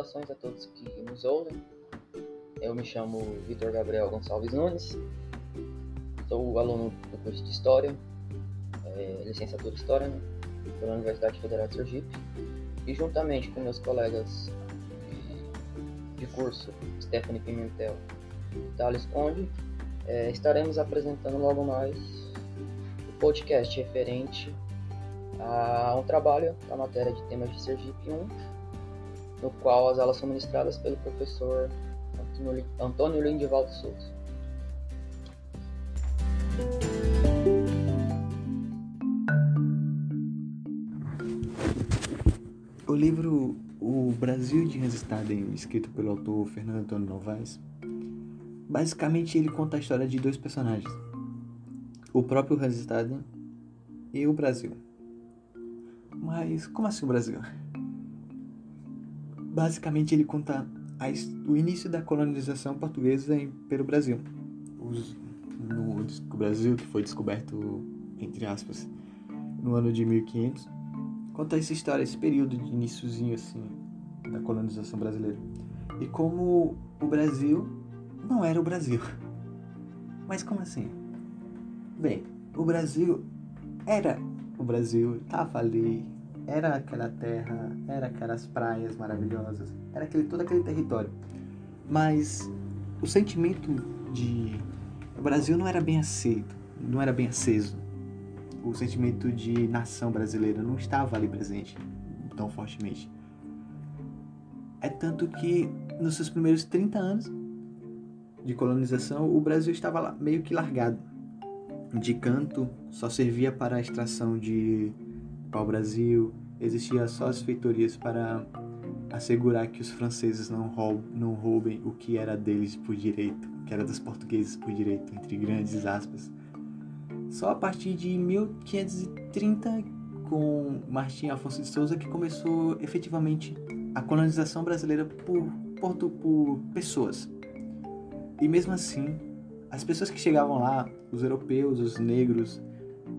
Saudações a todos que nos ouvem. Eu me chamo Vitor Gabriel Gonçalves Nunes, sou aluno do curso de História, é, licenciatura em História, né, pela Universidade Federal de Sergipe, e juntamente com meus colegas de curso, Stephanie Pimentel e Thales Conde, é, estaremos apresentando logo mais o podcast referente a um trabalho da matéria de temas de Sergipe 1 no qual as aulas são ministradas pelo professor Antônio Lindivaldo Souza. O livro O Brasil de Hans Staden, escrito pelo autor Fernando Antônio Novaes, basicamente ele conta a história de dois personagens, o próprio Hans Staden e o Brasil. Mas como assim o Brasil? Basicamente ele conta a, o início da colonização portuguesa pelo Brasil. Os, no o Brasil, que foi descoberto, entre aspas, no ano de 1500, conta essa história, esse período de iníciozinho assim da colonização brasileira. E como o Brasil não era o Brasil. Mas como assim? Bem, o Brasil era o Brasil, estava ali era aquela terra, era aquelas praias maravilhosas, era aquele, todo aquele território. Mas o sentimento de o Brasil não era bem aceito, não era bem aceso. O sentimento de nação brasileira não estava ali presente tão fortemente. É tanto que nos seus primeiros 30 anos de colonização, o Brasil estava meio que largado. De canto, só servia para a extração de pau-brasil, existia só as feitorias para assegurar que os franceses não, roub, não roubem o que era deles por direito, que era dos portugueses por direito, entre grandes aspas. Só a partir de 1530, com Martim Afonso de Souza, que começou efetivamente a colonização brasileira por, por, por pessoas. E mesmo assim, as pessoas que chegavam lá, os europeus, os negros,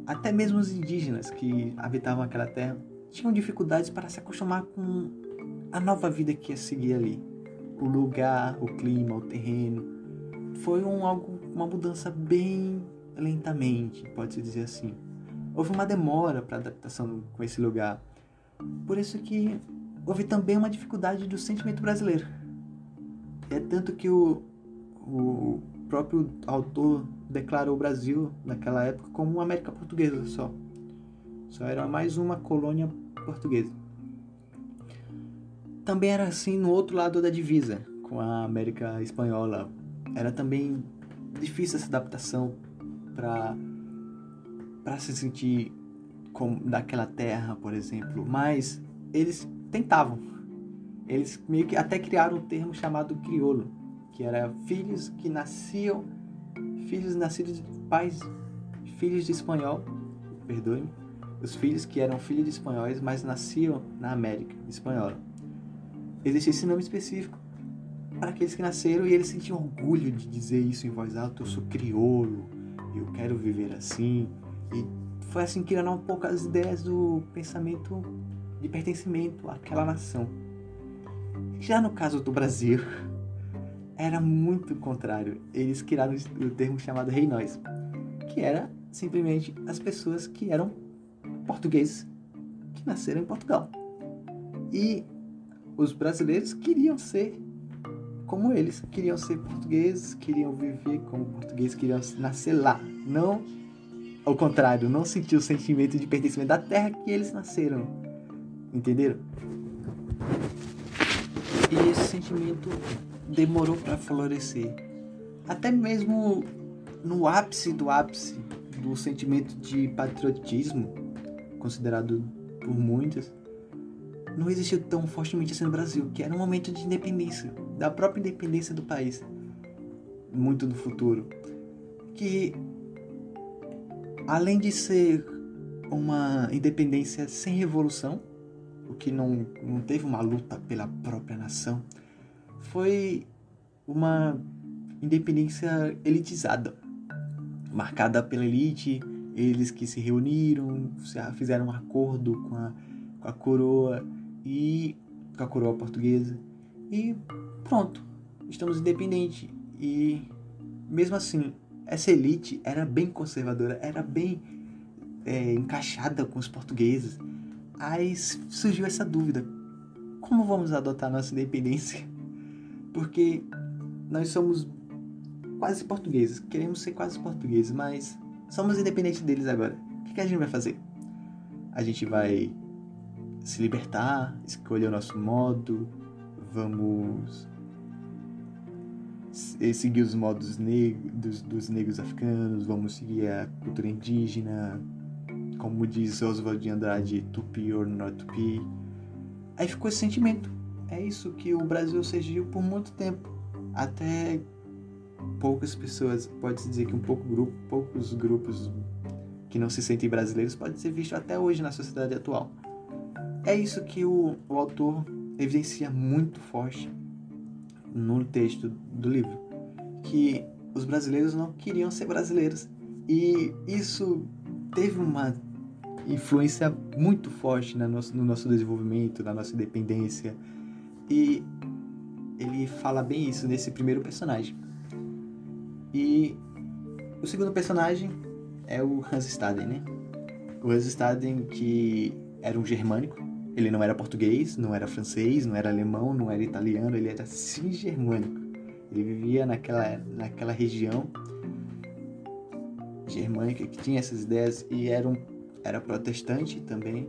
até mesmo os indígenas que habitavam aquela terra, tinham dificuldades para se acostumar com a nova vida que ia seguir ali. O lugar, o clima, o terreno. Foi um, algo, uma mudança bem lentamente, pode-se dizer assim. Houve uma demora para adaptação com esse lugar. Por isso que houve também uma dificuldade do sentimento brasileiro. É tanto que o, o próprio autor declarou o Brasil naquela época como uma América Portuguesa só. Só era mais uma colônia portuguesa. Também era assim no outro lado da divisa, com a América Espanhola. Era também difícil essa adaptação para para se sentir como daquela terra, por exemplo, mas eles tentavam. Eles meio que até criaram um termo chamado crioulo, que era filhos que nasciam filhos nascidos de pais filhos de espanhol, perdoe-me, os filhos que eram filhos de espanhóis, mas nasciam na América espanhola. Existia esse nome específico para aqueles que nasceram e eles sentiam orgulho de dizer isso em voz alta: eu sou crioulo, eu quero viver assim. E foi assim que eram um pouco as ideias do pensamento de pertencimento àquela nação. Já no caso do Brasil, era muito contrário. Eles criaram o termo chamado Rei Nós, que era simplesmente as pessoas que eram portugueses que nasceram em Portugal. E os brasileiros queriam ser como eles, queriam ser portugueses, queriam viver como portugueses, queriam nascer lá, não ao contrário, não sentir o sentimento de pertencimento da terra que eles nasceram. Entenderam? E esse sentimento demorou para florescer. Até mesmo no ápice do ápice do sentimento de patriotismo, considerado por muitos, não existiu tão fortemente assim no Brasil, que era um momento de independência, da própria independência do país, muito no futuro. Que, além de ser uma independência sem revolução, o que não, não teve uma luta pela própria nação, foi uma independência elitizada, marcada pela elite eles que se reuniram, fizeram um acordo com a, com a coroa e com a coroa portuguesa E pronto, estamos independentes. E mesmo assim, essa elite era bem conservadora, era bem é, encaixada com os portugueses. Aí surgiu essa dúvida: como vamos adotar nossa independência? Porque nós somos quase portugueses, queremos ser quase portugueses, mas somos independentes deles agora. O que, que a gente vai fazer? A gente vai se libertar, escolher o nosso modo, vamos seguir os modos negros, dos, dos negros africanos, vamos seguir a cultura indígena, como diz Oswald de Andrade, tupi or not tupi. Aí ficou esse sentimento. É isso que o Brasil surgiu por muito tempo. Até poucas pessoas, pode-se dizer que um pouco grupo, poucos grupos que não se sentem brasileiros pode ser visto até hoje na sociedade atual. É isso que o, o autor evidencia muito forte no texto do livro, que os brasileiros não queriam ser brasileiros. E isso teve uma influência muito forte no nosso, no nosso desenvolvimento, na nossa independência. E ele fala bem isso nesse primeiro personagem. E o segundo personagem é o Hans Staden, né? O Hans Staden que era um germânico, ele não era português, não era francês, não era alemão, não era italiano, ele era sim germânico. Ele vivia naquela, naquela região germânica que tinha essas ideias e era, um, era protestante também.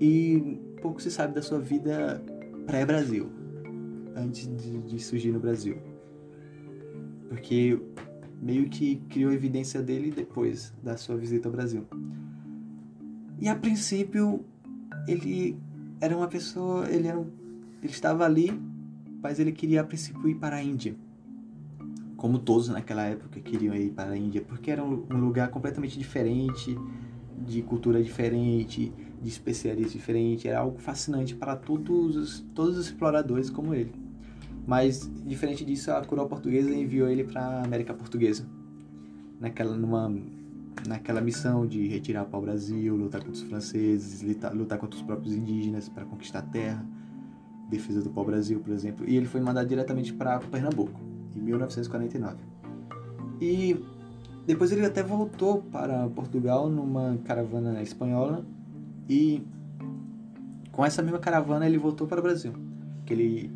E pouco se sabe da sua vida pré-Brasil, antes de, de surgir no Brasil. Porque meio que criou evidência dele depois da sua visita ao Brasil. E a princípio ele era uma pessoa, ele era um, ele estava ali, mas ele queria a princípio ir para a Índia. Como todos naquela época queriam ir para a Índia, porque era um, um lugar completamente diferente, de cultura diferente, de especiarias diferentes, era algo fascinante para todos os, todos os exploradores como ele. Mas diferente disso, a coroa portuguesa enviou ele para a América Portuguesa, naquela numa naquela missão de retirar para o Brasil, lutar contra os franceses, lutar, lutar contra os próprios indígenas para conquistar a terra, defesa do pau-brasil, por exemplo. E ele foi mandado diretamente para Pernambuco, em 1949. E depois ele até voltou para Portugal numa caravana espanhola e com essa mesma caravana ele voltou para o Brasil. Que ele,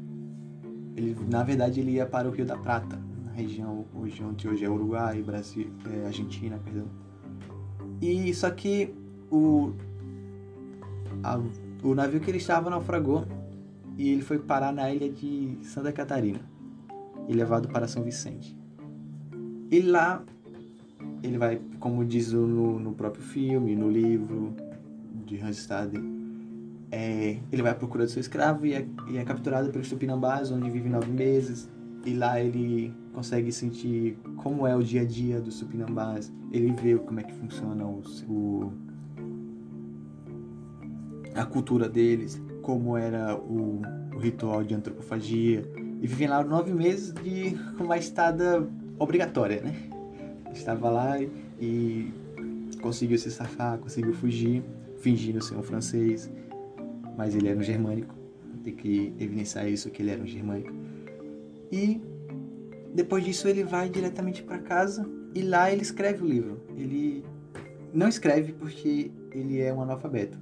ele na verdade ele ia para o Rio da Prata, na região, região que hoje é Uruguai, Brasil, é, Argentina, perdão. E só que o, a, o navio que ele estava naufragou e ele foi parar na ilha de Santa Catarina e levado para São Vicente. E lá ele vai, como diz no, no próprio filme, no livro de Hans Stade, é, ele vai à procura do seu escravo e é, e é capturado pelos Tupinambás, onde vive nove meses. E lá ele consegue sentir como é o dia a dia dos Tupinambás. Ele vê como é que funciona o, o a cultura deles, como era o, o, ritual de antropofagia. E vivem lá nove meses de uma estada obrigatória, né? Estava lá e conseguiu se safar, conseguiu fugir, fingindo ser um francês, mas ele era um germânico. Tem que evidenciar isso que ele era um germânico. E depois disso ele vai diretamente para casa e lá ele escreve o livro. Ele não escreve porque ele é um analfabeto,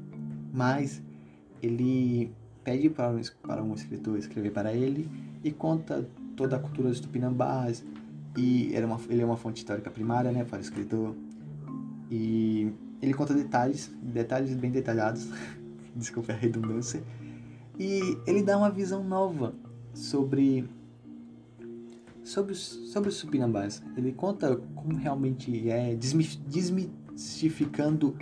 mas ele pede para um, para um escritor escrever para ele e conta toda a cultura dos tupinambás e era uma, ele é uma fonte histórica primária, né, para o escritor. E ele conta detalhes, detalhes bem detalhados, desculpa a redundância, e ele dá uma visão nova sobre sobre sobre os supinambás. Ele conta como realmente é, desmistificando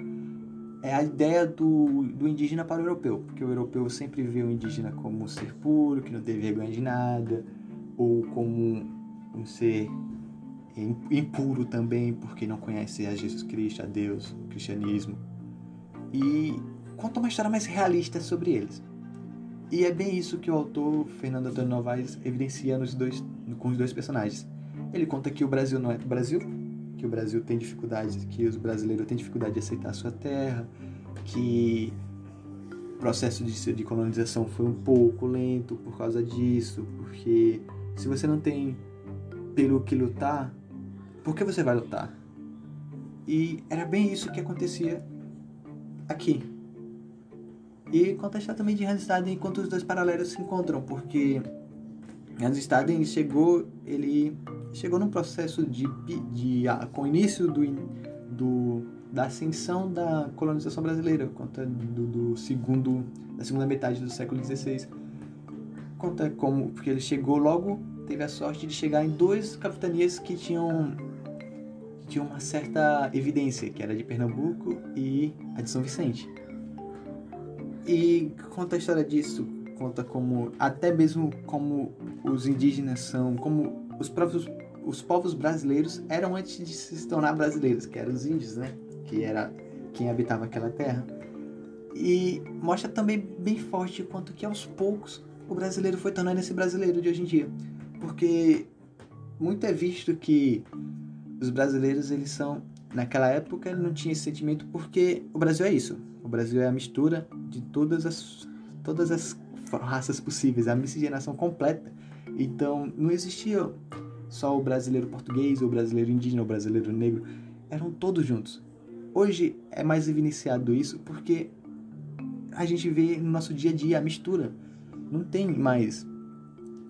é, a ideia do, do indígena para o europeu. Porque o europeu sempre vê o indígena como um ser puro, que não tem vergonha de nada, ou como um ser impuro também, porque não conhece a Jesus Cristo, a Deus, o cristianismo. E conta uma história mais realista sobre eles. E é bem isso que o autor Fernando Antônio Novaes evidencia nos dois, com os dois personagens. Ele conta que o Brasil não é do Brasil, que o Brasil tem dificuldade, que os brasileiros têm dificuldade de aceitar a sua terra, que processo de, de colonização foi um pouco lento por causa disso, porque se você não tem pelo que lutar, por que você vai lutar? E era bem isso que acontecia aqui. E contestar também de Hans Staden enquanto os dois paralelos se encontram, porque Hans Staden chegou, ele chegou num processo de, de, de com o início do, do da ascensão da colonização brasileira, conta do, do, segundo da segunda metade do século XVI. Conta como porque ele chegou logo, teve a sorte de chegar em duas capitanias que tinham uma certa evidência, que era de Pernambuco e a de São Vicente. E conta a história disso, conta como até mesmo como os indígenas são, como os próprios os povos brasileiros eram antes de se tornar brasileiros, que eram os índios, né? que era quem habitava aquela terra. E mostra também bem forte quanto que aos poucos o brasileiro foi tornando esse brasileiro de hoje em dia. Porque muito é visto que os brasileiros, eles são naquela época não tinha esse sentimento porque o Brasil é isso. O Brasil é a mistura de todas as todas as raças possíveis, a miscigenação completa. Então, não existia só o brasileiro português, o brasileiro indígena, o brasileiro negro, eram todos juntos. Hoje é mais evidenciado isso porque a gente vê no nosso dia a dia a mistura. Não tem mais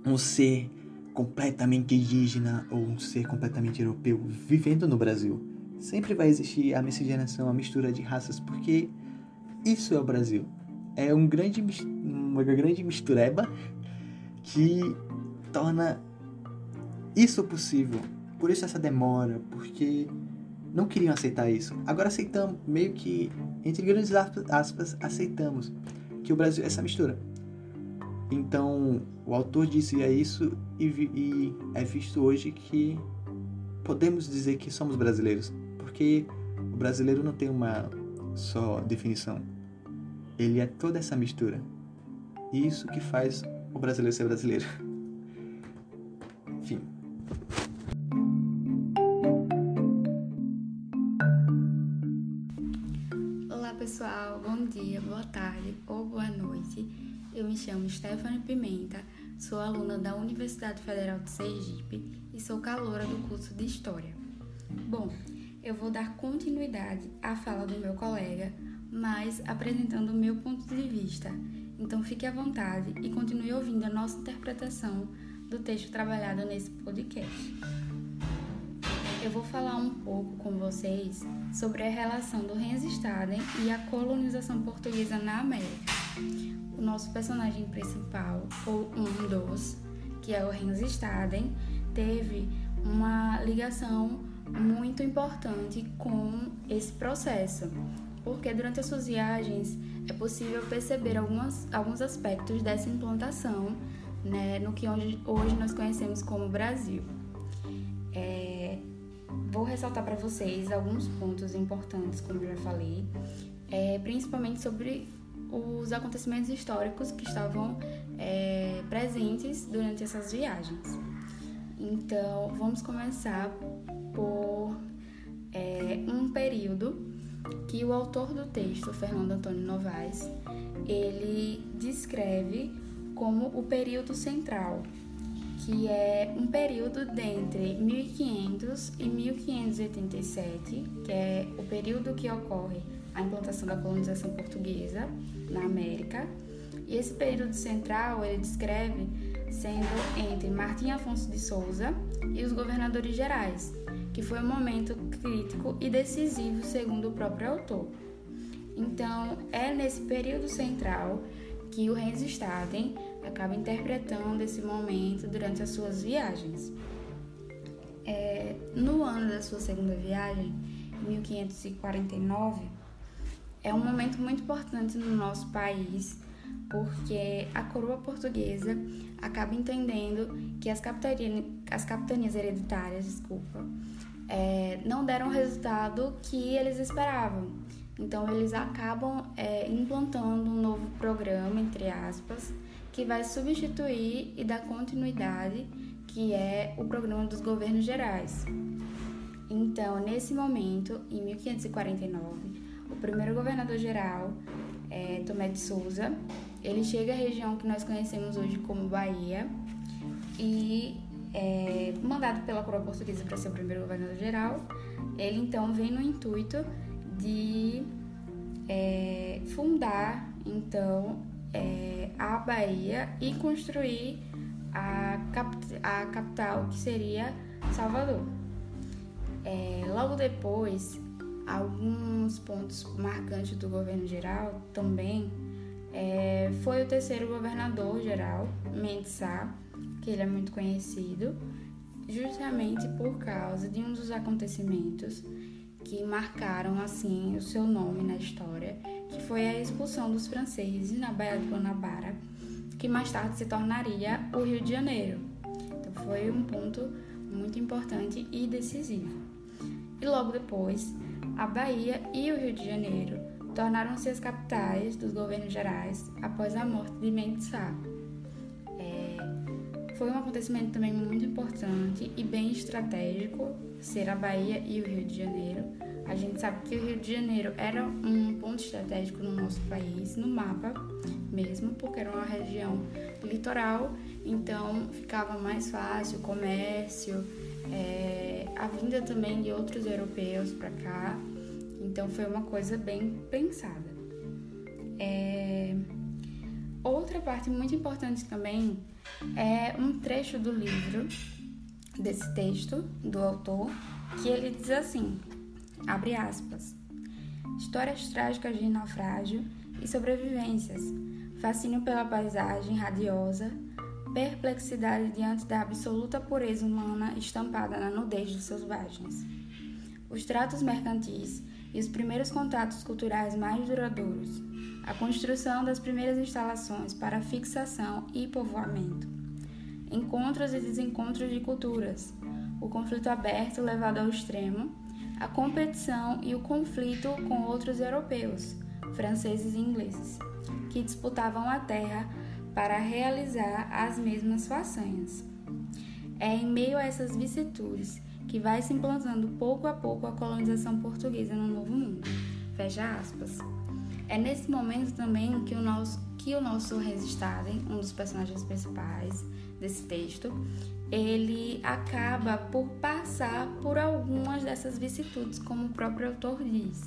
um ser completamente indígena ou um ser completamente europeu vivendo no Brasil. Sempre vai existir a miscigenação, a mistura de raças, porque isso é o Brasil. É um grande, uma grande mistureba que torna isso possível. Por isso essa demora, porque não queriam aceitar isso. Agora aceitamos, meio que, entre grandes aspas, aceitamos que o Brasil é essa mistura. Então, o autor disse é isso e, e é visto hoje que podemos dizer que somos brasileiros, porque o brasileiro não tem uma só definição. Ele é toda essa mistura. E isso que faz o brasileiro ser brasileiro. Enfim. Eu me chamo Stephanie Pimenta, sou aluna da Universidade Federal de Sergipe e sou caloura do curso de História. Bom, eu vou dar continuidade à fala do meu colega, mas apresentando o meu ponto de vista. Então fique à vontade e continue ouvindo a nossa interpretação do texto trabalhado nesse podcast. Eu vou falar um pouco com vocês sobre a relação do Staden e a colonização portuguesa na América o nosso personagem principal, ou um dos, que é o Hans Staden, teve uma ligação muito importante com esse processo, porque durante as suas viagens é possível perceber algumas, alguns aspectos dessa implantação né, no que hoje, hoje nós conhecemos como Brasil. É, vou ressaltar para vocês alguns pontos importantes, como já falei, é, principalmente sobre os acontecimentos históricos que estavam é, presentes durante essas viagens. Então, vamos começar por é, um período que o autor do texto, Fernando Antônio Novaes, ele descreve como o período central, que é um período dentre 1500 e 1587, que é o período que ocorre a implantação da colonização portuguesa na América. E esse período central ele descreve sendo entre Martim Afonso de Souza e os governadores gerais, que foi um momento crítico e decisivo segundo o próprio autor. Então, é nesse período central que o Hans Staden acaba interpretando esse momento durante as suas viagens. É, no ano da sua segunda viagem, 1549, é um momento muito importante no nosso país, porque a coroa portuguesa acaba entendendo que as as capitanias hereditárias, desculpa, é, não deram o resultado que eles esperavam. Então eles acabam é, implantando um novo programa, entre aspas, que vai substituir e dar continuidade, que é o programa dos governos gerais. Então, nesse momento, em 1549, o primeiro governador geral é, Tomé de Souza. Ele chega à região que nós conhecemos hoje como Bahia e é, mandado pela coroa portuguesa para ser o primeiro governador geral. Ele então vem no intuito de é, fundar então é, a Bahia e construir a, cap a capital que seria Salvador. É, logo depois, alguns pontos marcantes do governo geral também é, foi o terceiro governador geral, Mendes Sá, que ele é muito conhecido, justamente por causa de um dos acontecimentos que marcaram assim o seu nome na história, que foi a expulsão dos franceses na Baía de Guanabara, que mais tarde se tornaria o Rio de Janeiro. Então foi um ponto muito importante e decisivo. E logo depois, a Bahia e o Rio de Janeiro tornaram-se as capitais dos governos gerais após a morte de Mendes Sá. É, foi um acontecimento também muito importante e bem estratégico ser a Bahia e o Rio de Janeiro. A gente sabe que o Rio de Janeiro era um ponto estratégico no nosso país, no mapa mesmo, porque era uma região litoral, então ficava mais fácil o comércio, é, a vinda também de outros europeus para cá. Então foi uma coisa bem pensada. É... Outra parte muito importante também é um trecho do livro, desse texto do autor, que ele diz assim, abre aspas, Histórias trágicas de naufrágio e sobrevivências, fascínio pela paisagem radiosa, perplexidade diante da absoluta pureza humana estampada na nudez dos seus selvagens. Os tratos mercantis e os primeiros contatos culturais mais duradouros, a construção das primeiras instalações para fixação e povoamento, encontros e desencontros de culturas, o conflito aberto levado ao extremo, a competição e o conflito com outros europeus, franceses e ingleses, que disputavam a terra para realizar as mesmas façanhas. É em meio a essas vicissitudes que vai se implantando pouco a pouco a colonização portuguesa no Novo Mundo. Fecha aspas. É nesse momento também que o nosso, que o nosso Resistaden, um dos personagens principais desse texto, ele acaba por passar por algumas dessas vicissitudes, como o próprio autor diz.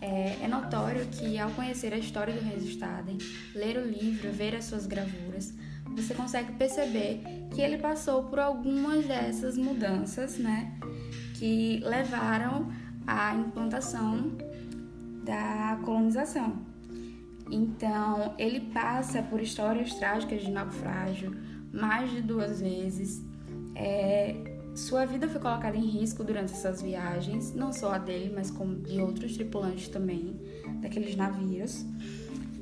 É, é, notório que ao conhecer a história do Resistaden, ler o livro, ver as suas gravuras, você consegue perceber que ele passou por algumas dessas mudanças, né, que levaram à implantação da colonização. Então, ele passa por histórias trágicas de naufrágio mais de duas vezes. É, sua vida foi colocada em risco durante essas viagens, não só a dele, mas como de outros tripulantes também daqueles navios.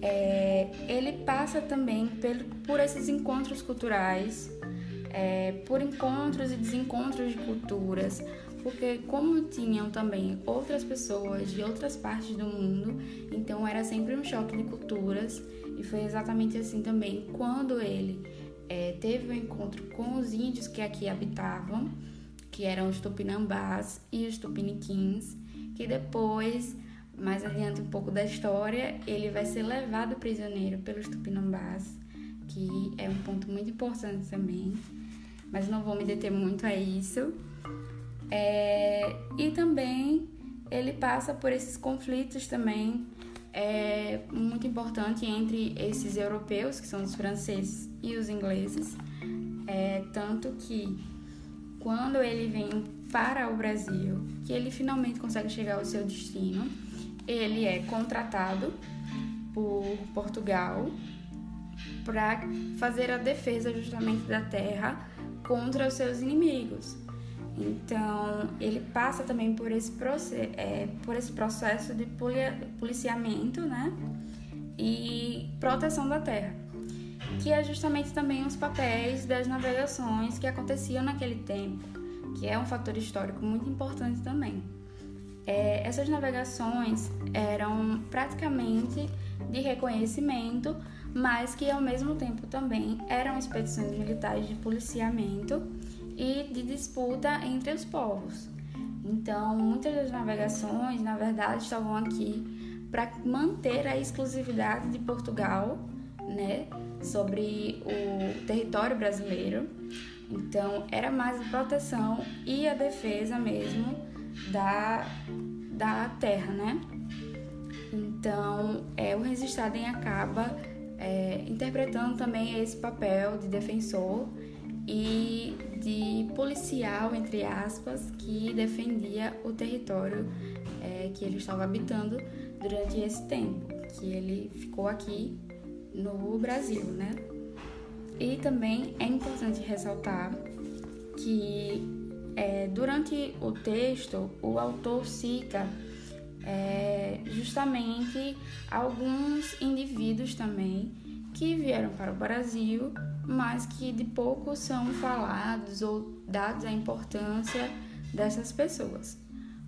É, ele passa também por, esses encontros culturais, é, por encontros e desencontros de culturas, porque como tinham também outras pessoas de outras partes do mundo, então era sempre um choque de culturas e foi exatamente assim também quando ele é, teve um encontro com os índios que aqui habitavam, que eram os tupinambás e os tupiniquins, que depois mais adiante um pouco da história, ele vai ser levado prisioneiro pelos tupinambás, que é um ponto muito importante também, mas não vou me deter muito a isso. É, e também ele passa por esses conflitos também é, muito importante entre esses europeus, que são os franceses e os ingleses, é, tanto que quando ele vem para o Brasil, que ele finalmente consegue chegar ao seu destino, ele é contratado por Portugal para fazer a defesa justamente da terra contra os seus inimigos. Então, ele passa também por esse, é, por esse processo de policiamento né? e proteção da terra, que é justamente também os papéis das navegações que aconteciam naquele tempo, que é um fator histórico muito importante também. É, essas navegações eram praticamente de reconhecimento, mas que ao mesmo tempo também eram expedições militares de policiamento e de disputa entre os povos. Então, muitas das navegações, na verdade, estavam aqui para manter a exclusividade de Portugal, né, sobre o território brasileiro. Então, era mais a proteção e a defesa mesmo da, da terra, né? Então, é, o Resistadem acaba é, interpretando também esse papel de defensor e de policial, entre aspas, que defendia o território é, que ele estava habitando durante esse tempo, que ele ficou aqui no Brasil, né? E também é importante ressaltar que é, durante o texto o autor cita é, justamente alguns indivíduos também que vieram para o Brasil, mas que de pouco são falados ou dados a importância dessas pessoas.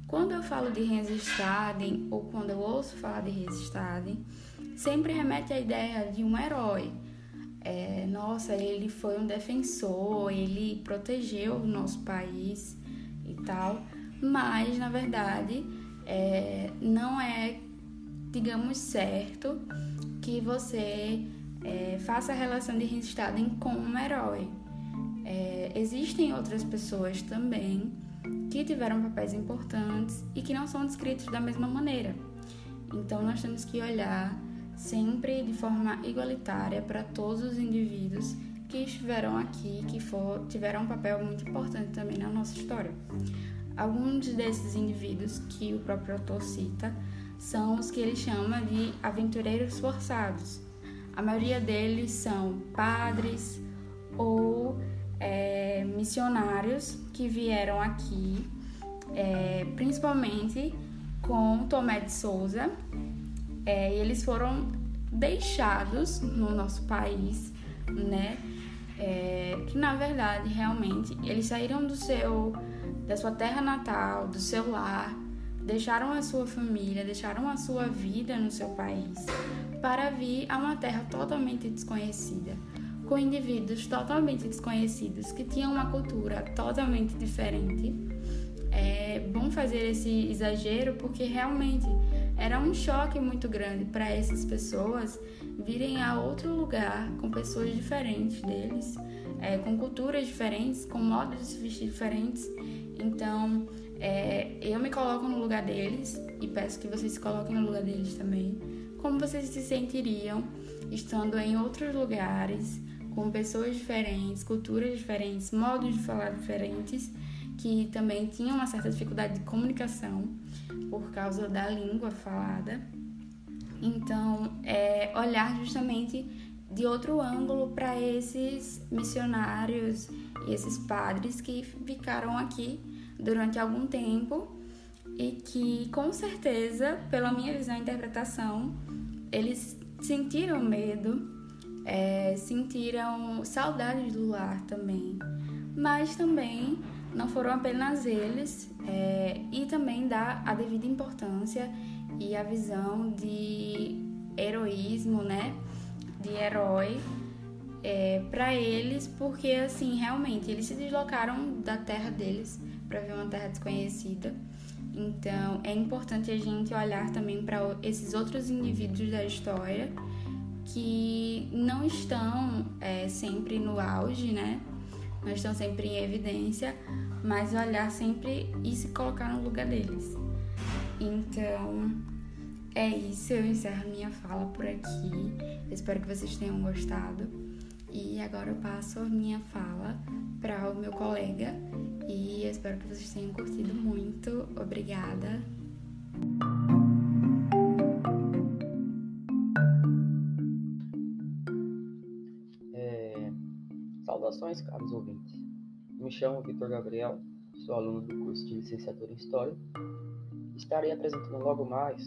Quando eu falo de Resistadem ou quando eu ouço falar de Resistadem, sempre remete à ideia de um herói. É, nossa, ele foi um defensor, ele protegeu o nosso país e tal, mas na verdade é, não é, digamos, certo que você é, faça a relação de Rinsstaden com um herói. É, existem outras pessoas também que tiveram papéis importantes e que não são descritos da mesma maneira. Então nós temos que olhar sempre de forma igualitária para todos os indivíduos que estiveram aqui, que for, tiveram um papel muito importante também na nossa história. Alguns desses indivíduos que o próprio autor cita são os que ele chama de aventureiros forçados. A maioria deles são padres ou é, missionários que vieram aqui, é, principalmente com Tomé de Souza. É, eles foram deixados no nosso país, né? É, que na verdade realmente eles saíram do seu da sua terra natal, do seu lar, deixaram a sua família, deixaram a sua vida no seu país para vir a uma terra totalmente desconhecida, com indivíduos totalmente desconhecidos que tinham uma cultura totalmente diferente. É bom fazer esse exagero porque realmente era um choque muito grande para essas pessoas virem a outro lugar com pessoas diferentes deles, é, com culturas diferentes, com modos de se vestir diferentes então, é, eu me coloco no lugar deles e peço que vocês se coloquem no lugar deles também. Como vocês se sentiriam estando em outros lugares, com pessoas diferentes, culturas diferentes, modos de falar diferentes, que também tinham uma certa dificuldade de comunicação por causa da língua falada. Então, é olhar justamente de outro ângulo para esses missionários e esses padres que ficaram aqui durante algum tempo e que, com certeza, pela minha visão e interpretação, eles sentiram medo, é, sentiram saudade do lar também, mas também não foram apenas eles, é, e também dá a devida importância e a visão de heroísmo, né? De herói é, para eles, porque assim, realmente eles se deslocaram da terra deles para ver uma terra desconhecida. Então, é importante a gente olhar também para esses outros indivíduos da história que não estão é, sempre no auge, né? Não estão sempre em evidência, mas olhar sempre e se colocar no lugar deles. Então, é isso. Eu encerro minha fala por aqui. espero que vocês tenham gostado. E agora eu passo a minha fala para o meu colega e espero que vocês tenham curtido muito. Obrigada. Saudações, caros ouvintes. Me chamo Vitor Gabriel, sou aluno do curso de licenciatura em História. Estarei apresentando logo mais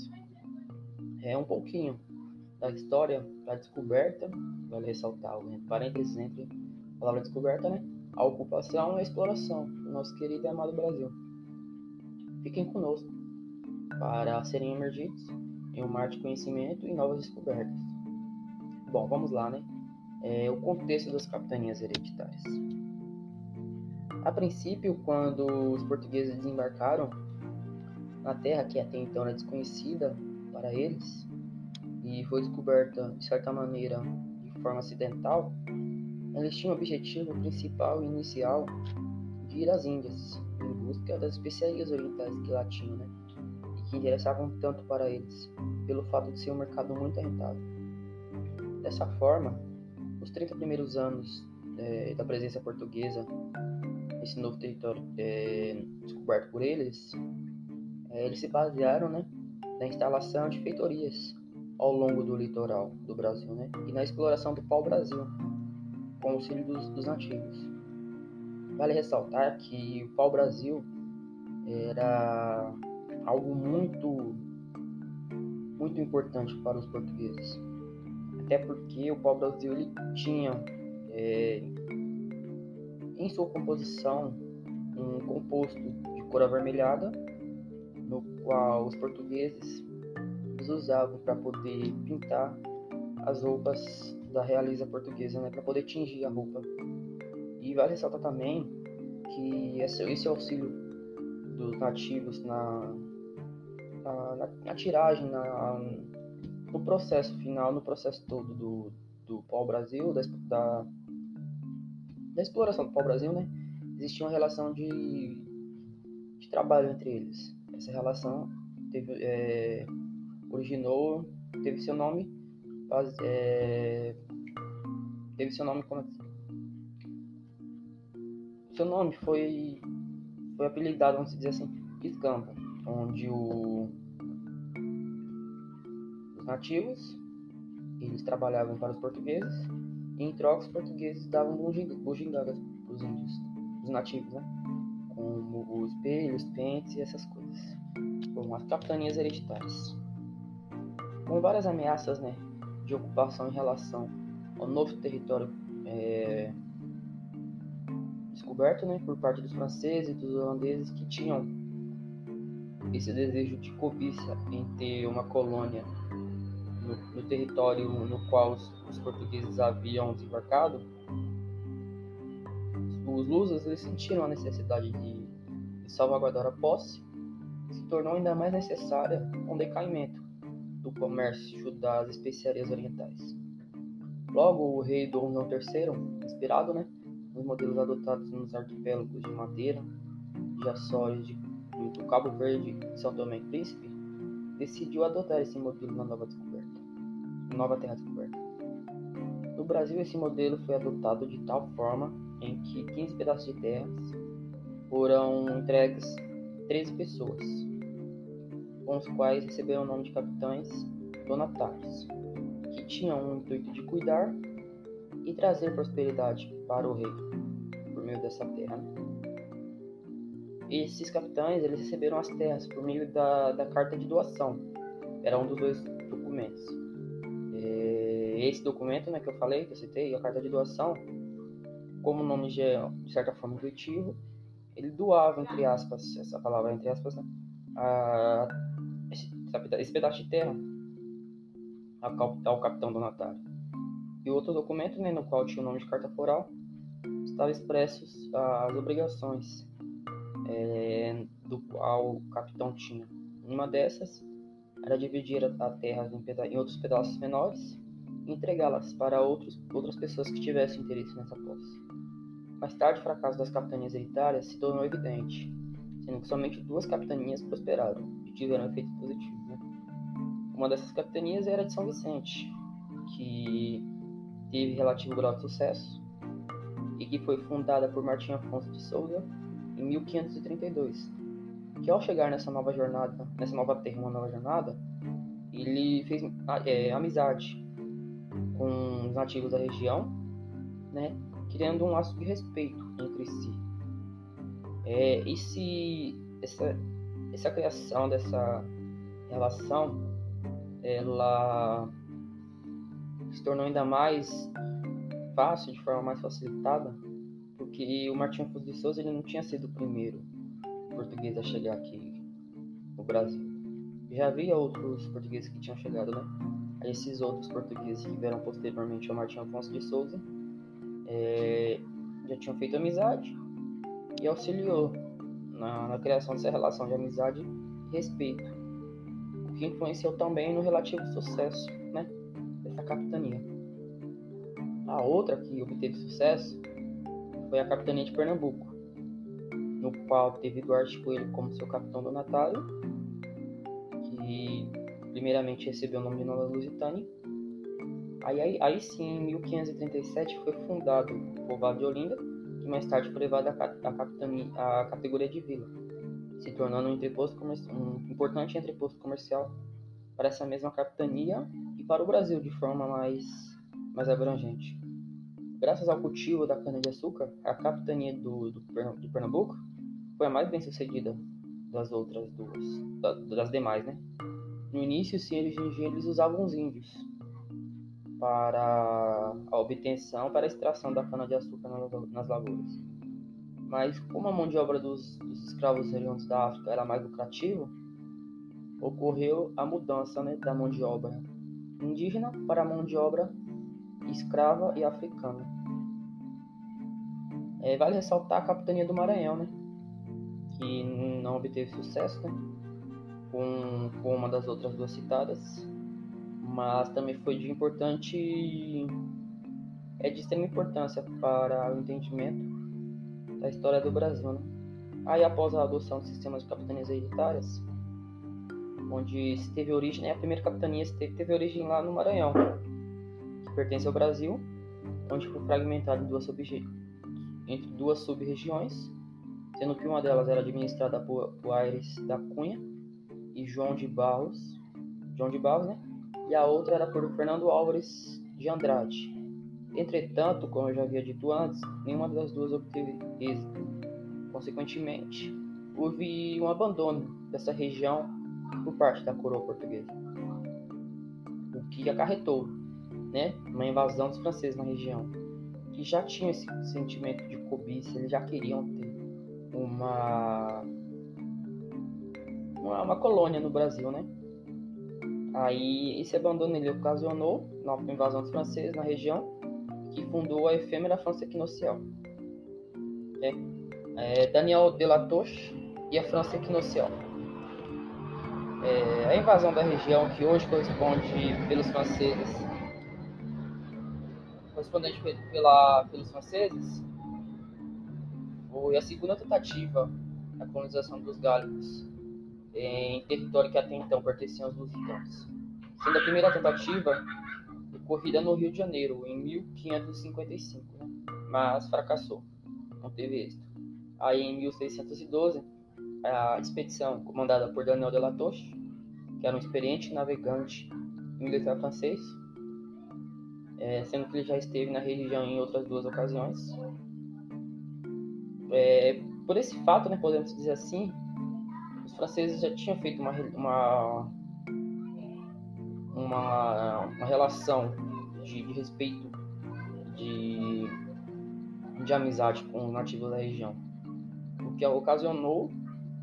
é, um pouquinho da história da descoberta, vale ressaltar o parênteses entre a palavra descoberta, né? A ocupação e a exploração do nosso querido e amado Brasil. Fiquem conosco para serem emergidos em um mar de conhecimento e novas descobertas. Bom, vamos lá, né? É, o contexto das capitanias hereditárias. A princípio, quando os portugueses desembarcaram na terra que até então era desconhecida para eles e foi descoberta de certa maneira de forma acidental, eles tinham o objetivo principal e inicial de ir às Índias em busca das especiarias orientais que lá tinham, né? E que interessavam tanto para eles, pelo fato de ser um mercado muito rentável. Dessa forma, os 30 primeiros anos é, da presença portuguesa nesse novo território é, descoberto por eles, é, eles se basearam né, na instalação de feitorias ao longo do litoral do Brasil né, e na exploração do pau-brasil com o auxílio dos, dos nativos. Vale ressaltar que o pau-brasil era algo muito muito importante para os portugueses até porque o pau-brasil ele tinha é, em sua composição um composto de cor avermelhada, no qual os portugueses usavam para poder pintar as roupas da realeza portuguesa, né, para poder tingir a roupa. E vale ressaltar também que esse, esse auxílio dos nativos na, na, na, na tiragem, na, no processo final, no processo todo do, do pau-brasil, da, da, da, exploração do pau-brasil, né, existia uma relação de, de trabalho entre eles. Essa relação teve, é, originou, teve seu nome, é, teve seu nome como seu nome foi foi apelidado, vamos dizer assim, Escampo, onde o, os nativos eles trabalhavam para os portugueses e em troca os portugueses davam bugigangas para os índios, os nativos, né? Como os espelhos, pentes e essas coisas, como as capitanias hereditárias. Com várias ameaças, né, de ocupação em relação ao novo território é, descoberto, né, por parte dos franceses e dos holandeses que tinham esse desejo de cobiça em ter uma colônia no, no território no qual os, os, portugueses haviam desembarcado, os lusas eles sentiram a necessidade de, de salvaguardar a posse, se tornou ainda mais necessária com o decaimento do comércio das especiarias orientais. Logo, o rei Dom João III, inspirado né, nos modelos adotados nos arquipélagos de Madeira, de Açores, de, do Cabo Verde e São Tomé e Príncipe, decidiu adotar esse modelo na nova descoberta, nova terra descoberta. No Brasil, esse modelo foi adotado de tal forma em que 15 pedaços de terras foram entregues a 13 pessoas, com os quais receberam o nome de capitães donatários, que tinham o intuito de cuidar e trazer prosperidade para o rei por meio dessa terra. Esses capitães eles receberam as terras por meio da, da carta de doação. Era um dos dois documentos. Esse documento né, que eu falei, que eu citei, a carta de doação, como o nome já é de certa forma intuitivo, ele doava, entre aspas, essa palavra entre aspas, né, a esse pedaço de terra ao capitão donatário. E outro documento, né, no qual tinha o nome de carta foral, estava expressos as obrigações é, do qual o capitão tinha. Uma dessas era dividir a terra em, em outros pedaços menores entregá-las para outros, outras pessoas que tivessem interesse nessa posse. Mais tarde, o fracasso das capitanias hereditárias se tornou evidente, sendo que somente duas capitanias prosperaram e tiveram efeitos positivos. Uma dessas capitanias era de São Vicente, que teve relativo grau de sucesso e que foi fundada por Martim Afonso de Souza em 1532. Que ao chegar nessa nova jornada, nessa nova terra, uma nova jornada, ele fez é, amizade com os nativos da região, né, criando um laço de respeito entre si. É, e se essa, essa criação dessa relação ela se tornou ainda mais fácil, de forma mais facilitada, porque o Martinho Afonso de Souza ele não tinha sido o primeiro português a chegar aqui no Brasil. Já havia outros portugueses que tinham chegado, né? Esses outros portugueses que vieram posteriormente ao Martinho Afonso de Souza é, já tinham feito amizade e auxiliou na, na criação dessa relação de amizade e respeito que influenciou também no relativo sucesso né, dessa capitania. A outra que obteve sucesso foi a capitania de Pernambuco, no qual teve Duarte Coelho como seu capitão donatário, que primeiramente recebeu o nome de Nova Lusitânia. Aí, aí, aí sim, em 1537 foi fundado o povoado de Olinda, que mais tarde foi levado à, capitania, à categoria de vila, se tornando um, entreposto um importante entreposto comercial para essa mesma capitania e para o Brasil de forma mais, mais abrangente. Graças ao cultivo da cana-de-açúcar, a capitania do, do, do, Pernambuco foi a mais bem sucedida das outras duas, das demais, né? No início, sim, eles, eles usavam os índios para a obtenção, para a extração da cana-de-açúcar nas lavouras. Mas como a mão de obra dos, dos escravos oriundos da África era mais lucrativa, ocorreu a mudança né, da mão de obra indígena para a mão de obra escrava e africana. É, vale ressaltar a capitania do Maranhão, né? que não obteve sucesso né? Com, com uma das outras duas citadas, mas também foi de importante é de extrema importância para o entendimento da história do Brasil. Né? Aí, após a adoção do sistema de capitanias hereditárias, onde se teve origem, né, a primeira capitania teve, teve origem lá no Maranhão, que pertence ao Brasil, onde foi fragmentado em duas entre duas sub-regiões, sendo que uma delas era administrada por, por Aires da Cunha e João de Barros, João de Barros, né? E a outra era por Fernando Álvares de Andrade. Entretanto, como eu já havia dito antes, nenhuma das duas obteve êxito. Consequentemente, houve um abandono dessa região por parte da coroa portuguesa, o que acarretou né, uma invasão dos franceses na região, que já tinham esse sentimento de cobiça, eles já queriam ter uma, uma, uma colônia no Brasil, né? Aí esse abandono ele ocasionou nova invasão dos franceses na região, que fundou a efêmera França Equinocial. É, é, Daniel Delatouche e a França Equinocial. É, a invasão da região que hoje corresponde pelos franceses correspondente pela, pelos franceses foi a segunda tentativa da colonização dos gálicos em território que até então pertencia aos lusitanos, sendo a primeira tentativa ocorrida no Rio de Janeiro em 1555, né? mas fracassou, não teve êxito. Aí em 1612 a expedição comandada por Daniel de la Touche, que era um experiente navegante militar francês, é, sendo que ele já esteve na região em outras duas ocasiões. É, por esse fato, né, podemos dizer assim, franceses já tinham feito uma, uma, uma, uma relação de, de respeito, de, de amizade com os nativos da região, o que ocasionou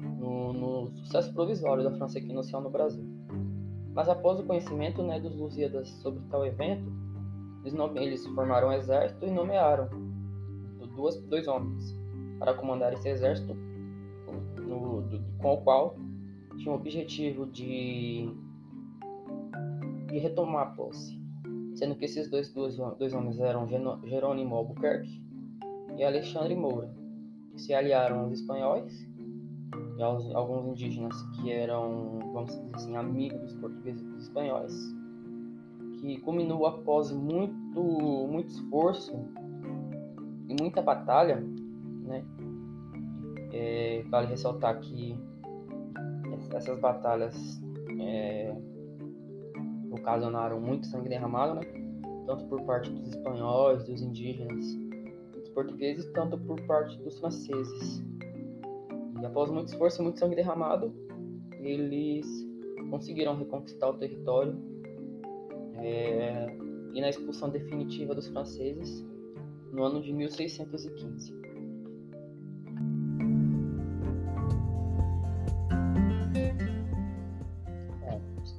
no, no sucesso provisório da França equinocial no Brasil. Mas após o conhecimento né, dos Lusíadas sobre tal evento, eles, nome, eles formaram um exército e nomearam duas, dois homens para comandar esse exército, no, do, com o qual tinha o objetivo de, de retomar a posse, sendo que esses dois, dois, dois homens eram Jerônimo Albuquerque e Alexandre Moura, que se aliaram aos espanhóis e aos, alguns indígenas que eram, vamos dizer assim, amigos dos portugueses e dos espanhóis, que culminou após muito, muito esforço e muita batalha, né? É, vale ressaltar que essas batalhas é, ocasionaram muito sangue derramado, né? Tanto por parte dos espanhóis, dos indígenas, dos portugueses, tanto por parte dos franceses. E após muito esforço e muito sangue derramado, eles conseguiram reconquistar o território é, e na expulsão definitiva dos franceses no ano de 1615.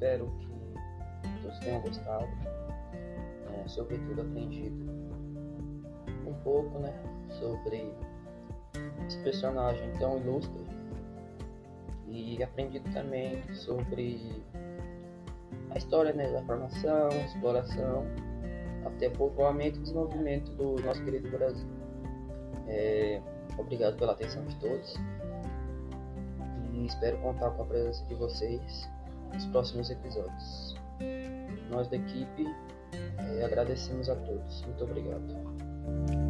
espero que todos tenham gostado, é, sobretudo aprendido. Um pouco né, sobre esse personagem tão ilustre. E aprendido também sobre a história né, da formação, exploração, até povoamento e desenvolvimento do nosso querido Brasil. É, obrigado pela atenção de todos. E espero contar com a presença de vocês nos próximos episódios. Nós da equipe eh, agradecemos a todos. Muito obrigado.